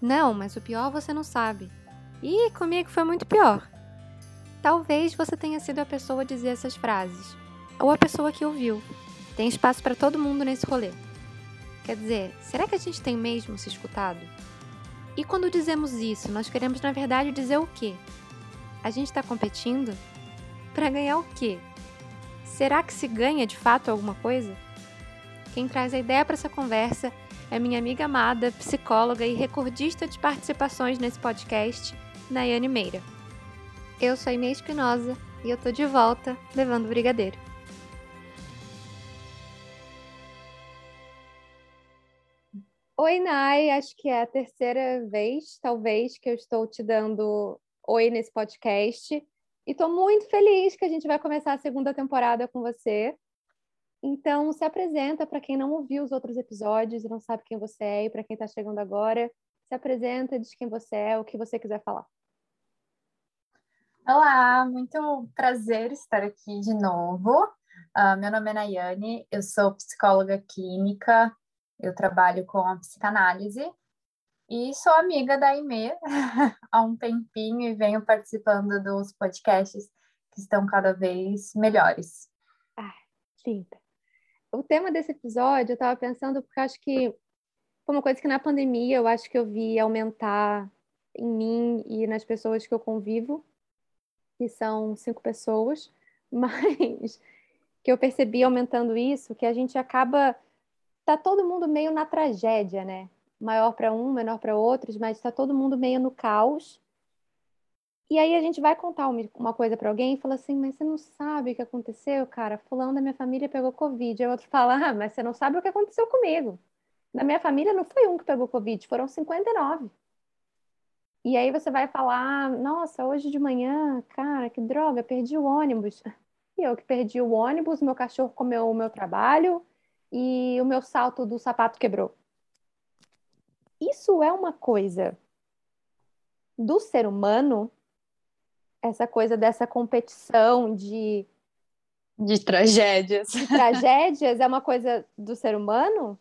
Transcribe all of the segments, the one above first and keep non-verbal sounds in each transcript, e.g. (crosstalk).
Não, mas o pior você não sabe. E comigo foi muito pior. Talvez você tenha sido a pessoa a dizer essas frases, ou a pessoa que ouviu. Tem espaço para todo mundo nesse rolê. Quer dizer, será que a gente tem mesmo se escutado? E quando dizemos isso, nós queremos na verdade dizer o quê? A gente está competindo? Para ganhar o quê? Será que se ganha de fato alguma coisa? Quem traz a ideia para essa conversa é minha amiga amada, psicóloga e recordista de participações nesse podcast, Nayane Meira. Eu sou a Inês Espinosa e eu tô de volta levando o brigadeiro. Oi, Nay, acho que é a terceira vez, talvez, que eu estou te dando oi nesse podcast. E estou muito feliz que a gente vai começar a segunda temporada com você. Então, se apresenta para quem não ouviu os outros episódios e não sabe quem você é, e para quem está chegando agora, se apresenta, diz quem você é, o que você quiser falar. Olá, muito prazer estar aqui de novo. Uh, meu nome é Nayane, eu sou psicóloga clínica, eu trabalho com a psicanálise e sou amiga da Ime (laughs) há um tempinho e venho participando dos podcasts que estão cada vez melhores. Ah, linda. O tema desse episódio, eu estava pensando porque acho que foi uma coisa que na pandemia eu acho que eu vi aumentar em mim e nas pessoas que eu convivo, que são cinco pessoas, (laughs) mas que eu percebi aumentando isso, que a gente acaba tá todo mundo meio na tragédia, né? Maior para um, menor para outros, mas está todo mundo meio no caos. E aí a gente vai contar uma coisa para alguém e fala assim, mas você não sabe o que aconteceu, cara? Fulano da minha família pegou Covid. Aí o outro fala, ah, mas você não sabe o que aconteceu comigo. Na minha família não foi um que pegou Covid, foram 59. E aí você vai falar, nossa, hoje de manhã, cara, que droga, perdi o ônibus. (laughs) E eu que perdi o ônibus, meu cachorro comeu o meu trabalho, e o meu salto do sapato quebrou. Isso é uma coisa do ser humano, essa coisa dessa competição de. De tragédias. De tragédias é uma coisa do ser humano?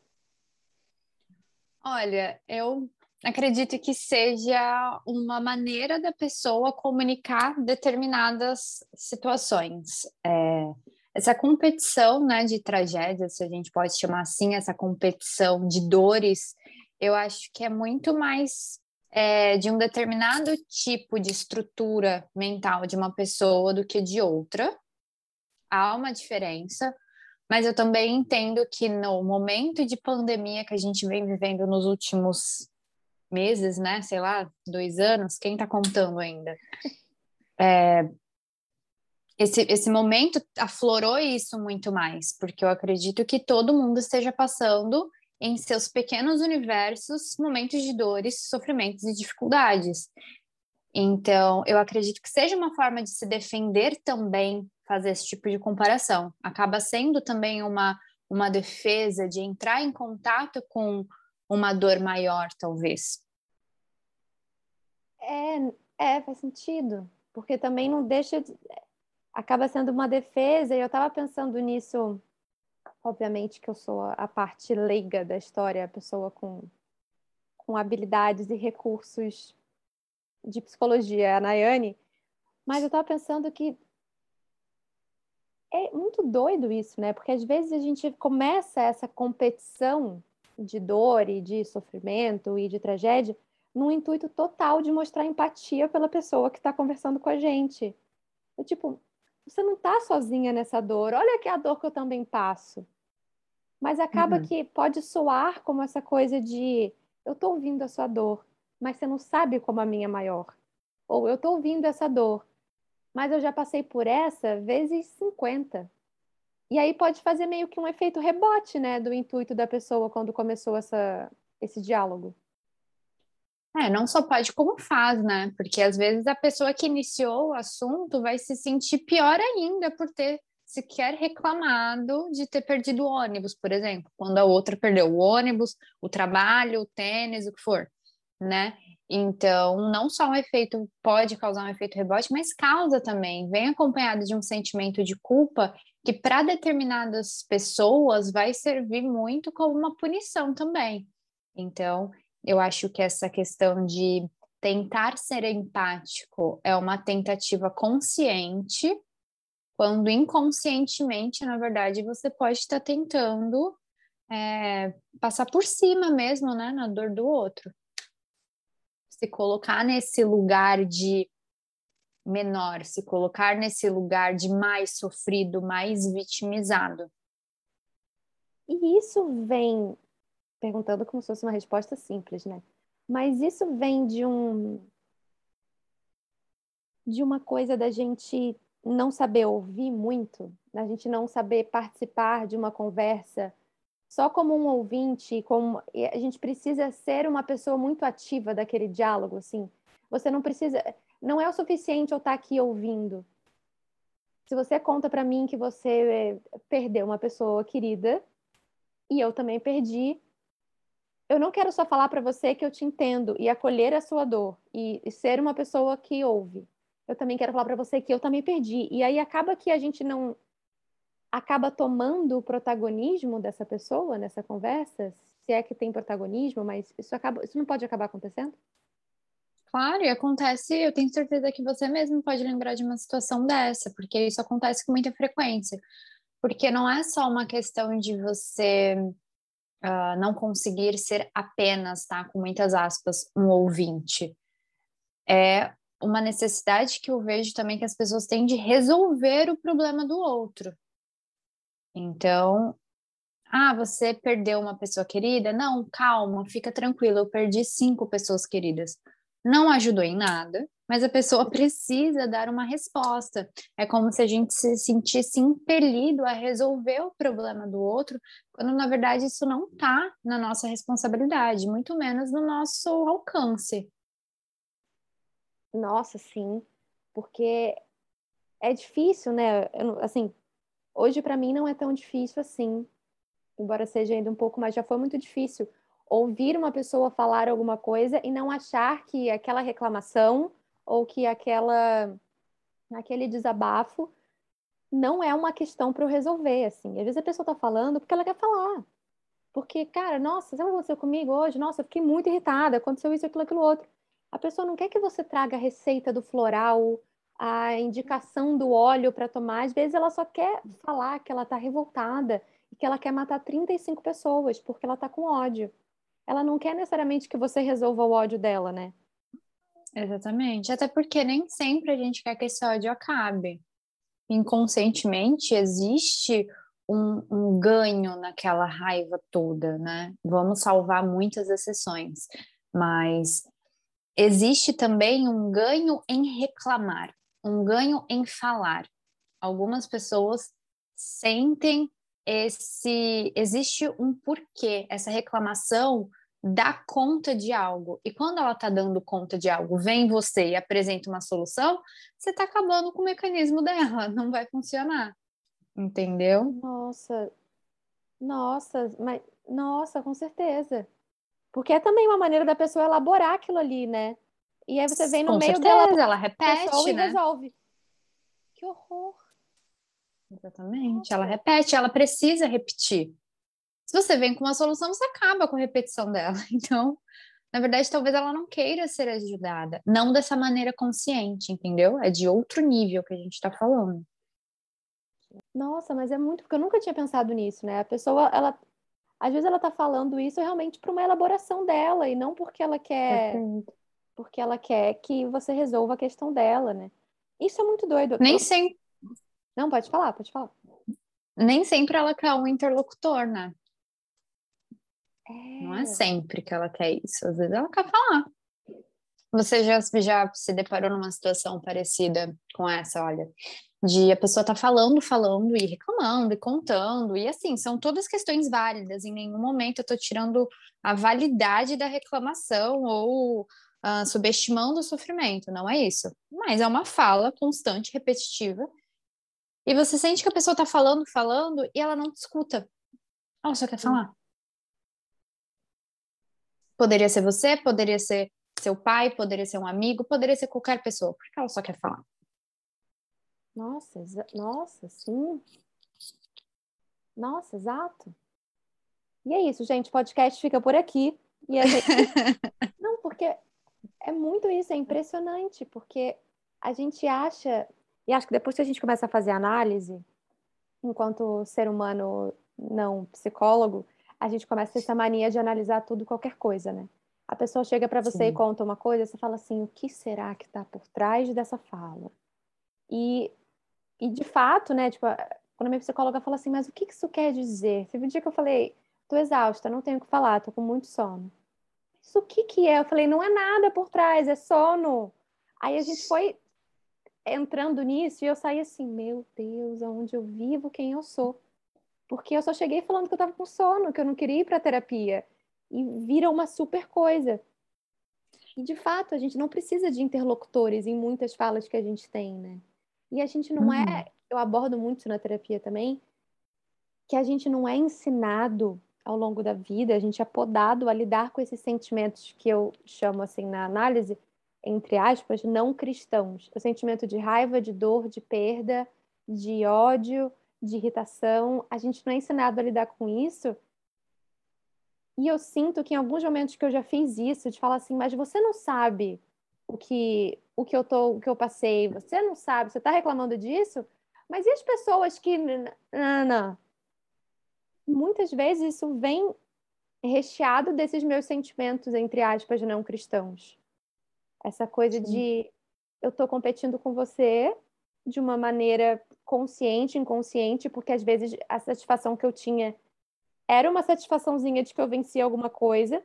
Olha, eu acredito que seja uma maneira da pessoa comunicar determinadas situações. É, essa competição né, de tragédias, se a gente pode chamar assim, essa competição de dores, eu acho que é muito mais é, de um determinado tipo de estrutura mental de uma pessoa do que de outra. Há uma diferença, mas eu também entendo que no momento de pandemia que a gente vem vivendo nos últimos meses, né? Sei lá, dois anos, quem está contando ainda? É, esse, esse momento aflorou isso muito mais, porque eu acredito que todo mundo esteja passando em seus pequenos universos momentos de dores, sofrimentos e dificuldades. Então, eu acredito que seja uma forma de se defender também fazer esse tipo de comparação. Acaba sendo também uma, uma defesa de entrar em contato com uma dor maior, talvez. É, é faz sentido, porque também não deixa de acaba sendo uma defesa, e eu estava pensando nisso, obviamente que eu sou a parte leiga da história, a pessoa com, com habilidades e recursos de psicologia, a Nayane, mas eu estava pensando que é muito doido isso, né? Porque às vezes a gente começa essa competição de dor e de sofrimento e de tragédia num intuito total de mostrar empatia pela pessoa que está conversando com a gente. Eu, tipo, você não está sozinha nessa dor. Olha aqui a dor que eu também passo. Mas acaba uhum. que pode soar como essa coisa de eu estou ouvindo a sua dor, mas você não sabe como a minha é maior. Ou eu estou ouvindo essa dor, mas eu já passei por essa vezes 50. E aí pode fazer meio que um efeito rebote, né, do intuito da pessoa quando começou essa, esse diálogo. É, não só pode, como faz, né? Porque às vezes a pessoa que iniciou o assunto vai se sentir pior ainda por ter sequer reclamado de ter perdido o ônibus, por exemplo, quando a outra perdeu o ônibus, o trabalho, o tênis, o que for, né? Então, não só um efeito pode causar um efeito rebote, mas causa também, vem acompanhado de um sentimento de culpa que para determinadas pessoas vai servir muito como uma punição também. Então, Eu acho que essa questão de tentar ser empático é uma tentativa consciente, quando inconscientemente, na verdade, você pode estar tentando é, passar por cima mesmo, né, na dor do outro. Se colocar nesse lugar de menor, se colocar nesse lugar de mais sofrido, mais vitimizado. E isso vem, perguntando como se fosse uma resposta simples, né? Mas isso vem de um de uma coisa da gente não saber ouvir muito, da gente não saber participar de uma conversa só como um ouvinte, como a gente precisa ser uma pessoa muito ativa daquele diálogo, assim. Você não precisa, não é o suficiente eu estar aqui ouvindo. Se você conta para mim que você perdeu uma pessoa querida e eu também perdi, eu não quero só falar para você que eu te entendo e acolher a sua dor e, e ser uma pessoa que ouve. Eu também quero falar para você que eu também perdi. E aí acaba que a gente não acaba tomando o protagonismo dessa pessoa nessa conversa, se é que tem protagonismo, mas isso acaba, isso não pode acabar acontecendo? Claro, e acontece, eu tenho certeza que você mesmo pode lembrar de uma situação dessa, porque isso acontece com muita frequência. Porque não é só uma questão de você uh, não conseguir ser apenas, tá, com muitas aspas, um ouvinte. É uma necessidade que eu vejo também que as pessoas têm de resolver o problema do outro. Então, ah, você perdeu uma pessoa querida? Não, calma, fica tranquila, eu perdi cinco pessoas queridas não ajudou em nada, mas a pessoa precisa dar uma resposta. É como se a gente se sentisse impelido a resolver o problema do outro, quando na verdade isso não está na nossa responsabilidade, muito menos no nosso alcance. Nossa, sim, porque é difícil, né? Eu, assim, hoje para mim não é tão difícil assim, embora seja ainda um pouco, mas já foi muito difícil ouvir uma pessoa falar alguma coisa e não achar que aquela reclamação ou que aquela aquele desabafo não é uma questão para eu resolver, assim. Às vezes a pessoa está falando porque ela quer falar. Porque, cara, nossa, sabe o que aconteceu comigo hoje? Nossa, eu fiquei muito irritada, aconteceu isso, aquilo, aquilo outro. A pessoa não quer que você traga a receita do floral, a indicação do óleo para tomar. Às vezes ela só quer falar que ela está revoltada e que ela quer matar 35 pessoas porque ela está com ódio ela não quer necessariamente que você resolva o ódio dela, né? Exatamente. Até porque nem sempre a gente quer que esse ódio acabe. Inconscientemente existe um, um ganho naquela raiva toda, né? Vamos salvar muitas exceções, mas existe também um ganho em reclamar, um ganho em falar. Algumas pessoas sentem esse existe um porquê essa reclamação dá conta de algo. E quando ela está dando conta de algo, vem você e apresenta uma solução, você está acabando com o mecanismo dela, (laughs) não vai funcionar. Entendeu? Nossa, nossa, mas nossa, com certeza. Porque é também uma maneira da pessoa elaborar aquilo ali, né? E aí você vem no com meio certeza, dela, ela repete, né? e resolve. Que horror. Exatamente, nossa. ela repete, ela precisa repetir. Se você vem com uma solução, você acaba com a repetição dela. (laughs) Então, na verdade, talvez ela não queira ser ajudada. Não dessa maneira consciente, entendeu? É de outro nível que a gente está falando. Nossa, mas é muito, porque eu nunca tinha pensado nisso, né? A pessoa, ela, às vezes ela tá falando isso realmente para uma elaboração dela e não porque ela quer, porque ela quer que você resolva a questão dela, né? Isso é muito doido. Nem sempre. Não, pode falar, pode falar. Nem sempre ela quer um interlocutor, né? É. Não é sempre que ela quer isso, às vezes ela quer falar. Você já, já se deparou numa situação parecida com essa, olha, de a pessoa tá falando, falando e reclamando e contando, e assim, são todas questões válidas, em nenhum momento eu tô tirando a validade da reclamação ou uh, subestimando o sofrimento, não é isso. Mas é uma fala constante, repetitiva, e você sente que a pessoa tá falando, falando, e ela não te escuta. Ela só quer falar. Poderia ser você, poderia ser seu pai, poderia ser um amigo, poderia ser qualquer pessoa, porque ela só quer falar. Nossa, nossa, sim. Nossa, exato. E é isso, gente. O podcast fica por aqui. E gente... (laughs) Não, porque é muito isso, é impressionante, porque a gente acha, e acho que depois que a gente começa a fazer análise, enquanto ser humano não psicólogo, a gente começa essa mania de analisar tudo, qualquer coisa, né? A pessoa chega para você Sim. e conta uma coisa, você fala assim, o que será que está por trás dessa fala? E, e de fato, né, tipo, quando a minha psicóloga fala assim, mas o que isso quer dizer? Teve um dia que eu falei, tô exausta, não tenho o que falar, tô com muito sono. Isso o que que é? Eu falei, não é nada por trás, é sono. Aí a gente foi entrando nisso e eu saí assim, meu Deus, aonde eu vivo, quem eu sou. Porque eu só cheguei falando que eu estava com sono, que eu não queria ir para terapia. E vira uma super coisa. E de fato, a gente não precisa de interlocutores em muitas falas que a gente tem, né? E a gente não é, uhum. é, eu abordo muito na terapia também, que a gente não é ensinado ao longo da vida, a gente é podado a lidar com esses sentimentos que eu chamo assim na análise entre aspas, não cristãos. O sentimento de raiva, de dor, de perda, de ódio, de irritação. A gente não é ensinado a lidar com isso. E eu sinto que em alguns momentos que eu já fiz isso, de falar assim, mas você não sabe o que o que eu tô, o que eu passei, você não sabe, você está reclamando disso? Mas e as pessoas que não, não. Muitas vezes isso vem recheado desses meus sentimentos entre aspas não cristãos. Essa coisa Sim. de eu estou competindo com você de uma maneira consciente, inconsciente, porque às vezes a satisfação que eu tinha era uma satisfaçãozinha de que eu venci alguma coisa.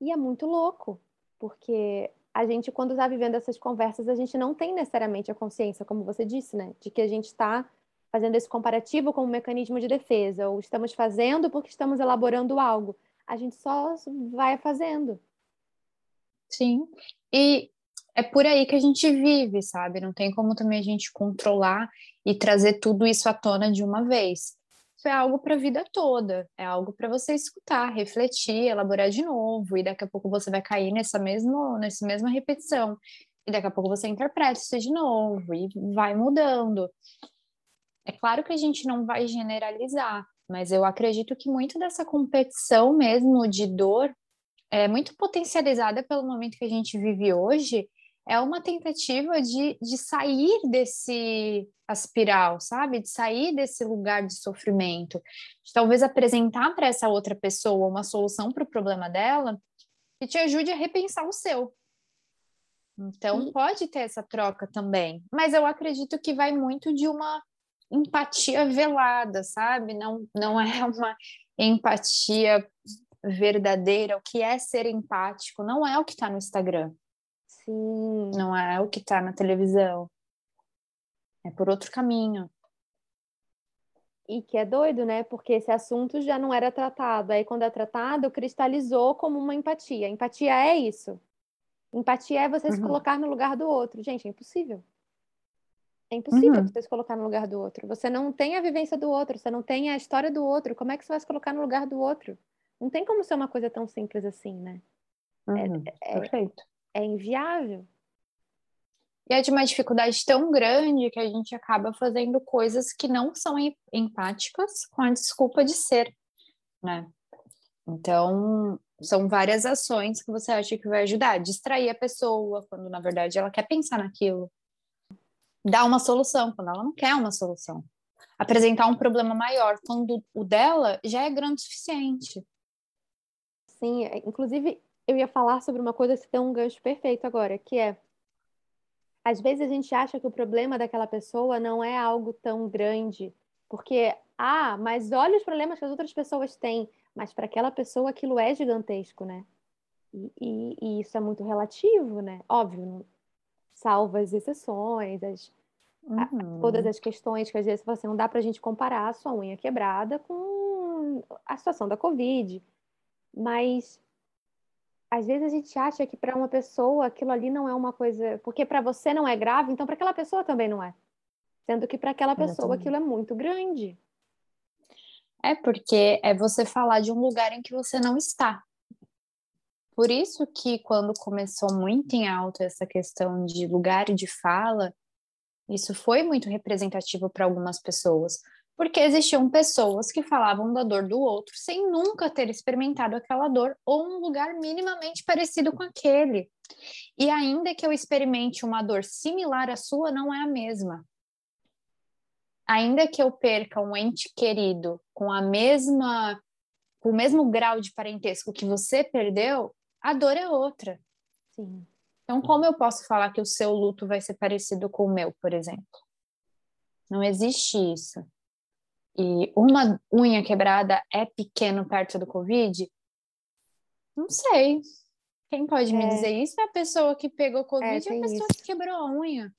E é muito louco, porque a gente, quando está vivendo essas conversas, a gente não tem necessariamente a consciência, como você disse, né? De que a gente está fazendo esse comparativo como um mecanismo de defesa, ou estamos fazendo porque estamos elaborando algo. A gente só vai fazendo. Sim. E é por aí que a gente vive, sabe? Não tem como também a gente controlar e trazer tudo isso à tona de uma vez. Isso é algo para a vida toda, é algo para você escutar, refletir, elaborar de novo, e daqui a pouco você vai cair nessa mesma, nessa mesma repetição, e daqui a pouco você interpreta isso de novo e vai mudando. É claro que a gente não vai generalizar, mas eu acredito que muito dessa competição mesmo de dor é, muito potencializada pelo momento que a gente vive hoje, é uma tentativa de, de sair desse aspiral, sabe? De sair desse lugar de sofrimento, de talvez apresentar para essa outra pessoa uma solução para o problema dela que te ajude a repensar o seu. Então, Sim. pode ter essa troca também, mas eu acredito que vai muito de uma empatia velada, sabe? Não, não é (laughs) uma empatia verdadeira, o que é ser empático, não é o que está no Instagram. Sim. Não é o que está na televisão. É por outro caminho. E que é doido, né? Porque esse assunto já não era tratado. Aí, quando é tratado, cristalizou como uma empatia. Empatia é isso. Empatia é você uhum. se colocar no lugar do outro. Gente, é impossível. É impossível uhum. você se colocar no lugar do outro. Você não tem a vivência do outro, você não tem a história do outro. Como é que você vai se colocar no lugar do outro? Não tem como ser uma coisa tão simples assim, né? É, uhum, é, perfeito. É, inviável. E é de uma dificuldade tão grande que a gente acaba fazendo coisas que não são empáticas com a desculpa de ser, né? Então, são várias ações que você acha que vai ajudar. Distrair a pessoa, quando na verdade ela quer pensar naquilo. Dar uma solução, quando ela não quer uma solução. Apresentar um problema maior, quando o dela já é grande o suficiente. Sim, é, inclusive eu ia falar sobre uma coisa que tem um gancho perfeito agora, que é às vezes a gente acha que o problema daquela pessoa não é algo tão grande, porque ah, mas olha os problemas que as outras pessoas têm, mas para aquela pessoa aquilo é gigantesco, né? E, e, e, isso é muito relativo, né? Óbvio, salva as exceções, as, uhum. a, todas as questões que às vezes assim, não dá para a gente comparar a sua unha quebrada com a situação da Covid. Mas às vezes a gente acha que para uma pessoa aquilo ali não é uma coisa, porque para você não é grave, então para aquela pessoa também não é. Sendo que para aquela pessoa aquilo é muito grande. É porque é você falar de um lugar em que você não está. Por isso que quando começou muito em alta essa questão de lugar de fala, isso foi muito representativo para algumas pessoas, Porque existiam pessoas que falavam da dor do outro sem nunca ter experimentado aquela dor ou um lugar minimamente parecido com aquele. E ainda que eu experimente uma dor similar à sua, não é a mesma. Ainda que eu perca um ente querido com a mesma com o mesmo grau de parentesco que você perdeu, a dor é outra. Sim. Então, como eu posso falar que o seu luto vai ser parecido com o meu, por exemplo? Não existe isso. E uma unha quebrada é pequeno perto do Covid? Não sei. Quem pode é. me dizer isso é a pessoa que pegou Covid é, e a pessoa isso. que quebrou a unha.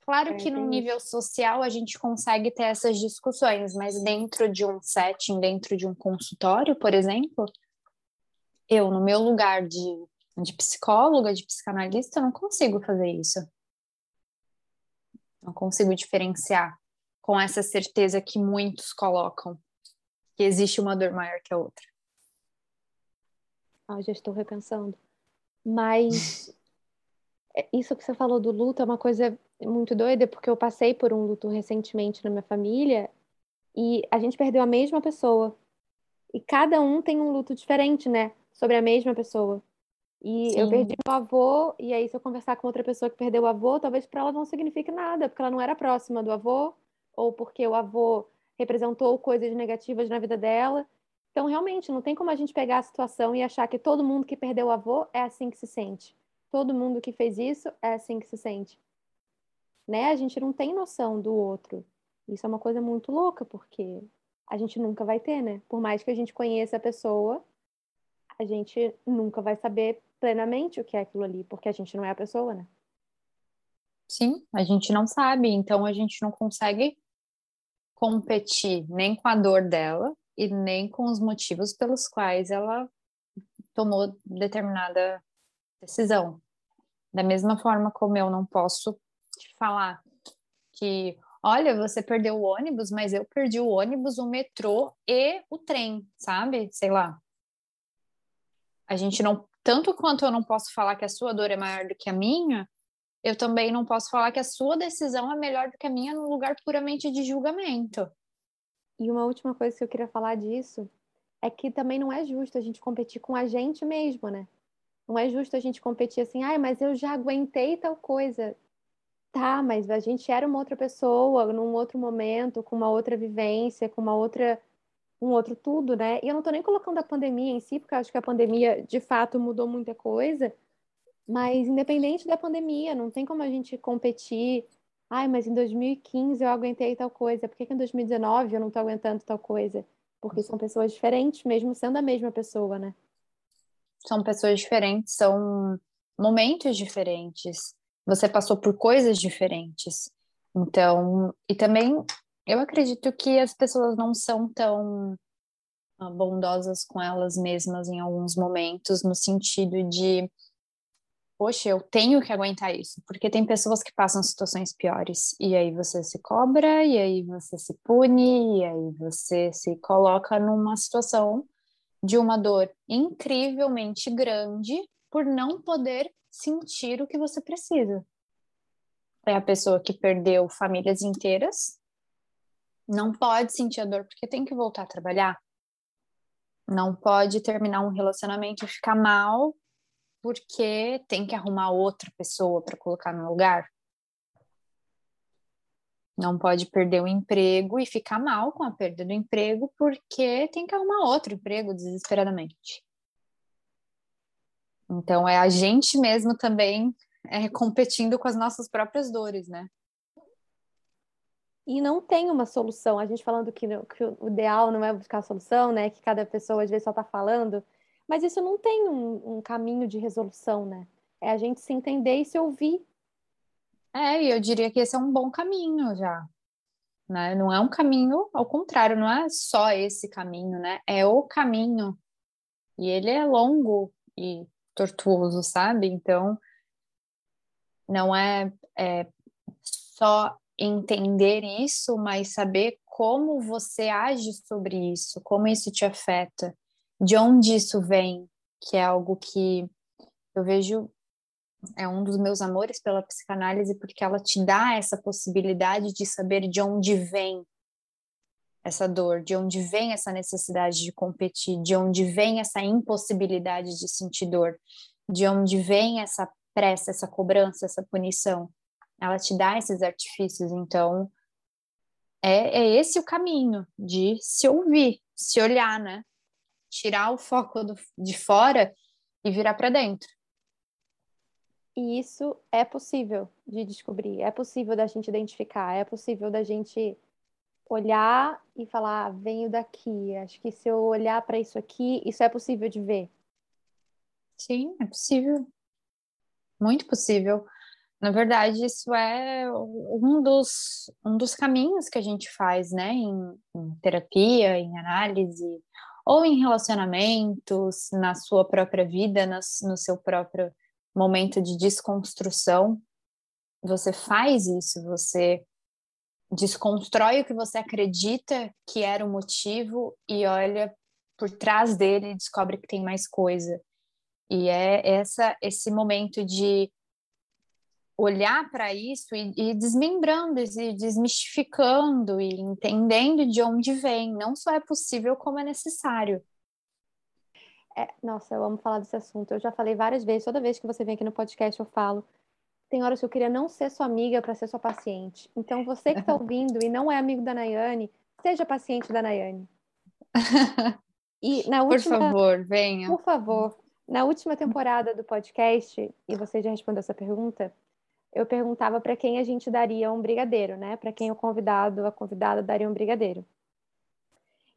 Claro é, que no nível isso. social a gente consegue ter essas discussões, mas dentro de um setting, dentro de um consultório, por exemplo, eu, no meu lugar de, de psicóloga, de psicanalista, não consigo fazer isso. Não consigo diferenciar com essa certeza que muitos colocam que existe uma dor maior que a outra. Ah, já estou repensando. Mas (laughs) é, isso que você falou do luto é uma coisa muito doida, porque eu passei por um luto recentemente na minha família e a gente perdeu a mesma pessoa. E cada um tem um luto diferente, né? Sobre a mesma pessoa. E Sim. eu perdi meu avô, e aí se eu conversar com outra pessoa que perdeu o avô, talvez para ela não signifique nada, porque ela não era próxima do avô, ou porque o avô representou coisas negativas na vida dela. Então, realmente, não tem como a gente pegar a situação e achar que todo mundo que perdeu o avô é assim que se sente. Todo mundo que fez isso é assim que se sente. Né? A gente não tem noção do outro. Isso é uma coisa muito louca, porque a gente nunca vai ter, né? Por mais que a gente conheça a pessoa, a gente nunca vai saber plenamente o que é aquilo ali, porque a gente não é a pessoa, né? Sim, a gente não sabe, então a gente não consegue competir nem com a dor dela e nem com os motivos pelos quais ela tomou determinada decisão. Da mesma forma como eu não posso te falar que, olha, você perdeu o ônibus, mas eu perdi o ônibus, o metrô e o trem, sabe? Sei lá. A gente não, tanto quanto eu não posso falar que a sua dor é maior do que a minha, eu também não posso falar que a sua decisão é melhor do que a minha num lugar puramente de julgamento. E uma última coisa que eu queria falar disso é que também não é justo a gente competir com a gente mesmo, né? Não é justo a gente competir assim, ai, mas eu já aguentei tal coisa. Tá, mas a gente era uma outra pessoa, num outro momento, com uma outra vivência, com uma outra um outro tudo, né? E eu não tô nem colocando a pandemia em si, porque eu acho que a pandemia de fato mudou muita coisa, mas independente da pandemia, não tem como a gente competir. Ai, mas em 2015 eu aguentei tal coisa, por que, que em 2019 eu não tô aguentando tal coisa? Porque são pessoas diferentes, mesmo sendo a mesma pessoa, né? São pessoas diferentes, são momentos diferentes. Você passou por coisas diferentes. Então, e também eu acredito que as pessoas não são tão bondosas com elas mesmas em alguns momentos, no sentido de poxa, eu tenho que aguentar isso, porque tem pessoas que passam situações piores, e aí você se cobra, e aí você se pune, e aí você se coloca numa situação de uma dor incrivelmente grande por não poder sentir o que você precisa. É a pessoa que perdeu famílias inteiras, não pode sentir a dor porque tem que voltar a trabalhar. Não pode terminar um relacionamento e ficar mal porque tem que arrumar outra pessoa para colocar no lugar. Não pode perder o emprego e ficar mal com a perda do emprego porque tem que arrumar outro emprego desesperadamente. Então é a gente mesmo também é, competindo com as nossas próprias dores, né? E não tem uma solução. A gente falando que, que o ideal não é buscar a solução, né? Que cada pessoa às vezes só está falando. Mas isso não tem um, um caminho de resolução, né? É a gente se entender e se ouvir. É, e eu diria que esse é um bom caminho já. Né? Não é um caminho, ao contrário, não é só esse caminho, né? É o caminho. E ele é longo e tortuoso, sabe? Então, não é, é só entender isso, mas saber como você age sobre isso, como isso te afeta de onde isso vem, que é algo que eu vejo é um dos meus amores pela psicanálise, porque ela te dá essa possibilidade de saber de onde vem essa dor, de onde vem essa necessidade de competir, de onde vem essa impossibilidade de sentir dor, de onde vem essa pressa, essa cobrança, essa punição. Ela te dá esses artifícios, então é, é esse o caminho de se ouvir, se olhar, né? Tirar o foco do, de fora e virar para dentro. E isso é possível de descobrir, é possível da gente identificar, é possível da gente olhar e falar, ah, venho daqui. Acho que se eu olhar para isso aqui, isso é possível de ver. Sim, é possível. Muito possível. Na verdade, isso é um dos, um dos caminhos que a gente faz, né, em, em terapia, em análise, ou em relacionamentos, na sua própria vida, no seu próprio momento de desconstrução. Você faz isso, você desconstrói o que você acredita que era o motivo e olha por trás dele e descobre que tem mais coisa. E é essa esse momento de olhar para isso e, e desmembrando e desmistificando e entendendo de onde vem. Não só é possível, como é necessário. É, nossa, eu amo falar desse assunto. Eu já falei várias vezes, toda vez que você vem aqui no podcast eu falo tem horas que eu queria não ser sua amiga para ser sua paciente. Então, você que está (laughs) ouvindo e não é amigo da Nayane, seja paciente da Nayane. E (laughs) na última, por favor, venha. Por favor. Na última temporada do podcast, e você já respondeu essa pergunta, eu perguntava para quem a gente daria um brigadeiro, né? Para quem o convidado, a convidada daria um brigadeiro.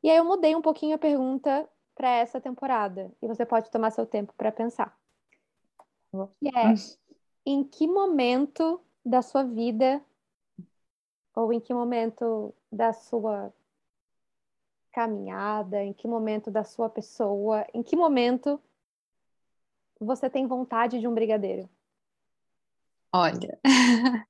E aí eu mudei um pouquinho a pergunta para essa temporada, e você pode tomar seu tempo para pensar. E é, em que momento da sua vida ou em que momento da sua caminhada, em que momento da sua pessoa, em que momento você tem vontade de um brigadeiro? Olha, (laughs)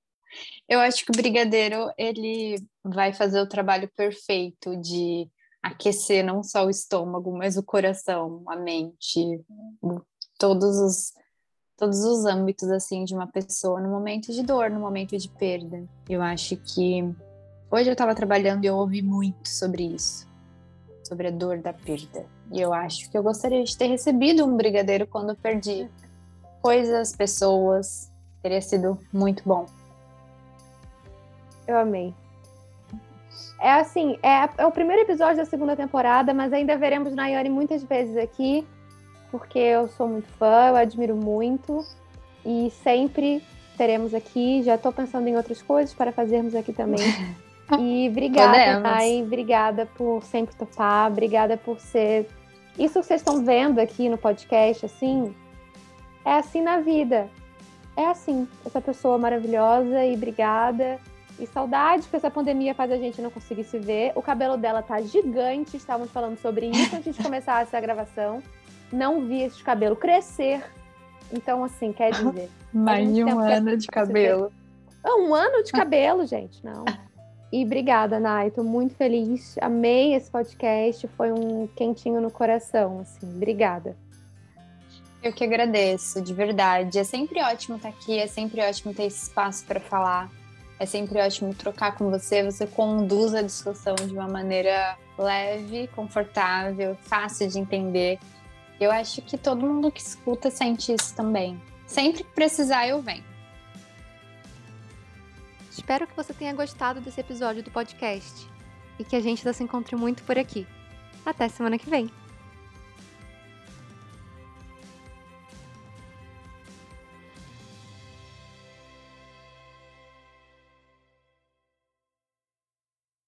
eu acho que o brigadeiro ele vai fazer o trabalho perfeito de aquecer não só o estômago, mas o coração, a mente, todos os todos os âmbitos assim de uma pessoa no momento de dor, no momento de perda. Eu acho que hoje eu estava trabalhando e eu ouvi muito sobre isso, sobre a dor da perda. E eu acho que eu gostaria de ter recebido um brigadeiro quando eu perdi coisas, pessoas. Teria sido muito bom. Eu amei. É assim, é, é o primeiro episódio da segunda temporada, mas ainda veremos Nayane muitas vezes aqui porque eu sou muito fã, eu admiro muito e sempre teremos aqui. Já estou pensando em outras coisas para fazermos aqui também. (laughs) E obrigada, Nay, obrigada por sempre topar, obrigada por ser. Isso que vocês estão vendo aqui no podcast, assim, é assim na vida. É assim, essa pessoa maravilhosa e obrigada. E saudade que essa pandemia faz a gente não conseguir se ver. O cabelo dela tá gigante, estávamos falando sobre isso antes de começar essa gravação não vi esse cabelo crescer. Então, assim, quer dizer. (laughs) Mais de um ano de cabelo. Ah, um ano de cabelo, gente, não. E obrigada, Nai. Tô muito feliz. Amei esse podcast. Foi um quentinho no coração, assim. Obrigada. Eu que agradeço, de verdade. É sempre ótimo estar aqui, é sempre ótimo ter esse espaço para falar. É sempre ótimo trocar com você. Você conduz a discussão de uma maneira leve, confortável, fácil de entender. Eu acho que todo mundo que escuta sente isso também. Sempre que precisar, eu venho. Espero que você tenha gostado desse episódio do podcast e que a gente se encontre muito por aqui. Até semana que vem!